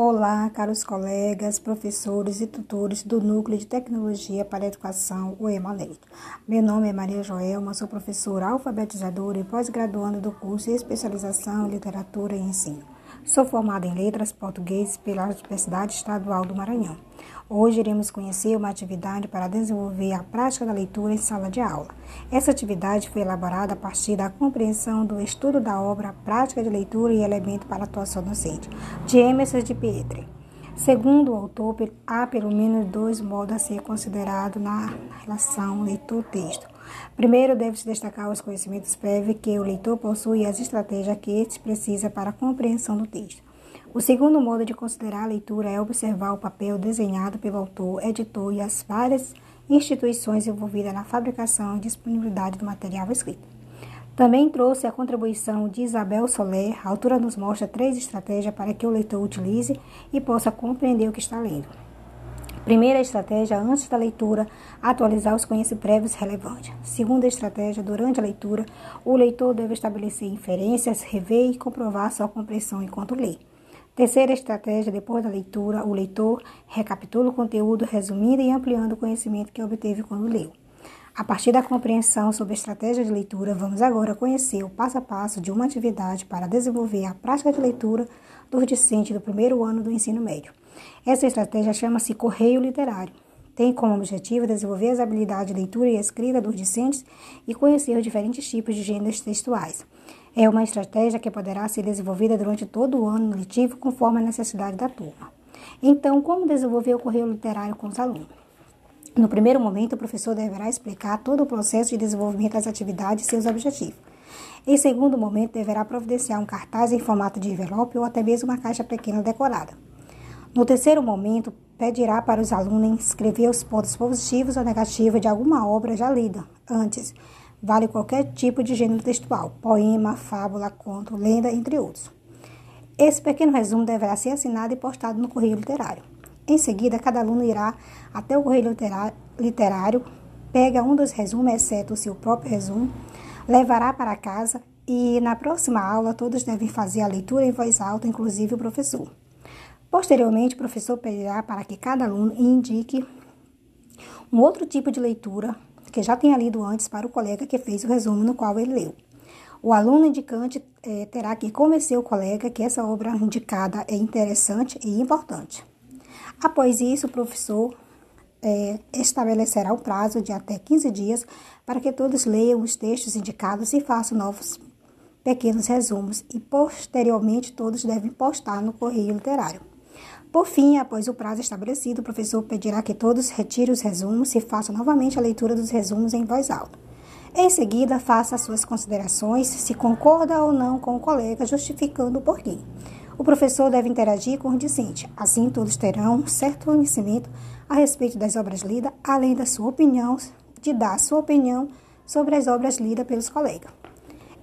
Olá, caros colegas, professores e tutores do Núcleo de Tecnologia para a Educação, o EMALEITO. Meu nome é Maria Joelma, sou professora alfabetizadora e pós-graduanda do curso de Especialização em Literatura e Ensino. Sou formada em Letras Português pela Universidade Estadual do Maranhão. Hoje iremos conhecer uma atividade para desenvolver a prática da leitura em sala de aula. Essa atividade foi elaborada a partir da compreensão do estudo da obra Prática de Leitura e Elemento para a Atuação Docente, de Emerson de Pietri. Segundo o autor, há pelo menos dois modos a ser considerado na relação leitor-texto. Primeiro, deve-se destacar os conhecimentos prévios que o leitor possui e as estratégias que este precisa para a compreensão do texto. O segundo modo de considerar a leitura é observar o papel desenhado pelo autor, editor e as várias instituições envolvidas na fabricação e disponibilidade do material escrito. Também trouxe a contribuição de Isabel Soler. A autora nos mostra três estratégias para que o leitor utilize e possa compreender o que está lendo. Primeira estratégia, antes da leitura, atualizar os conhecimentos prévios relevantes. Segunda estratégia, durante a leitura, o leitor deve estabelecer inferências, rever e comprovar sua compreensão enquanto lê. Terceira estratégia, depois da leitura, o leitor recapitula o conteúdo, resumindo e ampliando o conhecimento que obteve quando leu. A partir da compreensão sobre a estratégia de leitura, vamos agora conhecer o passo a passo de uma atividade para desenvolver a prática de leitura dos discentes do primeiro ano do ensino médio. Essa estratégia chama-se Correio Literário. Tem como objetivo desenvolver as habilidades de leitura e escrita dos discentes e conhecer os diferentes tipos de gêneros textuais. É uma estratégia que poderá ser desenvolvida durante todo o ano letivo conforme a necessidade da turma. Então, como desenvolver o correio literário com os alunos? No primeiro momento, o professor deverá explicar todo o processo de desenvolvimento das atividades e seus objetivos. Em segundo momento, deverá providenciar um cartaz em formato de envelope ou até mesmo uma caixa pequena decorada. No terceiro momento, pedirá para os alunos escrever os pontos positivos ou negativos de alguma obra já lida antes, Vale qualquer tipo de gênero textual, poema, fábula, conto, lenda, entre outros. Esse pequeno resumo deverá ser assinado e postado no correio literário. Em seguida, cada aluno irá até o correio literário, pega um dos resumos, exceto o seu próprio resumo, levará para casa e na próxima aula todos devem fazer a leitura em voz alta, inclusive o professor. Posteriormente, o professor pedirá para que cada aluno indique um outro tipo de leitura que já tenha lido antes para o colega que fez o resumo no qual ele leu. O aluno indicante é, terá que convencer o colega que essa obra indicada é interessante e importante. Após isso, o professor é, estabelecerá o prazo de até 15 dias para que todos leiam os textos indicados e façam novos pequenos resumos, e posteriormente todos devem postar no correio literário. Por fim, após o prazo estabelecido, o professor pedirá que todos retirem os resumos e façam novamente a leitura dos resumos em voz alta. Em seguida, faça as suas considerações, se concorda ou não com o colega, justificando o porquê. O professor deve interagir com o discente, assim todos terão um certo conhecimento a respeito das obras lidas, além da sua opinião, de dar sua opinião sobre as obras lidas pelos colegas.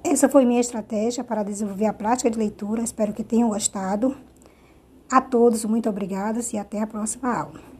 Essa foi minha estratégia para desenvolver a prática de leitura. Espero que tenham gostado. A todos, muito obrigada e até a próxima aula.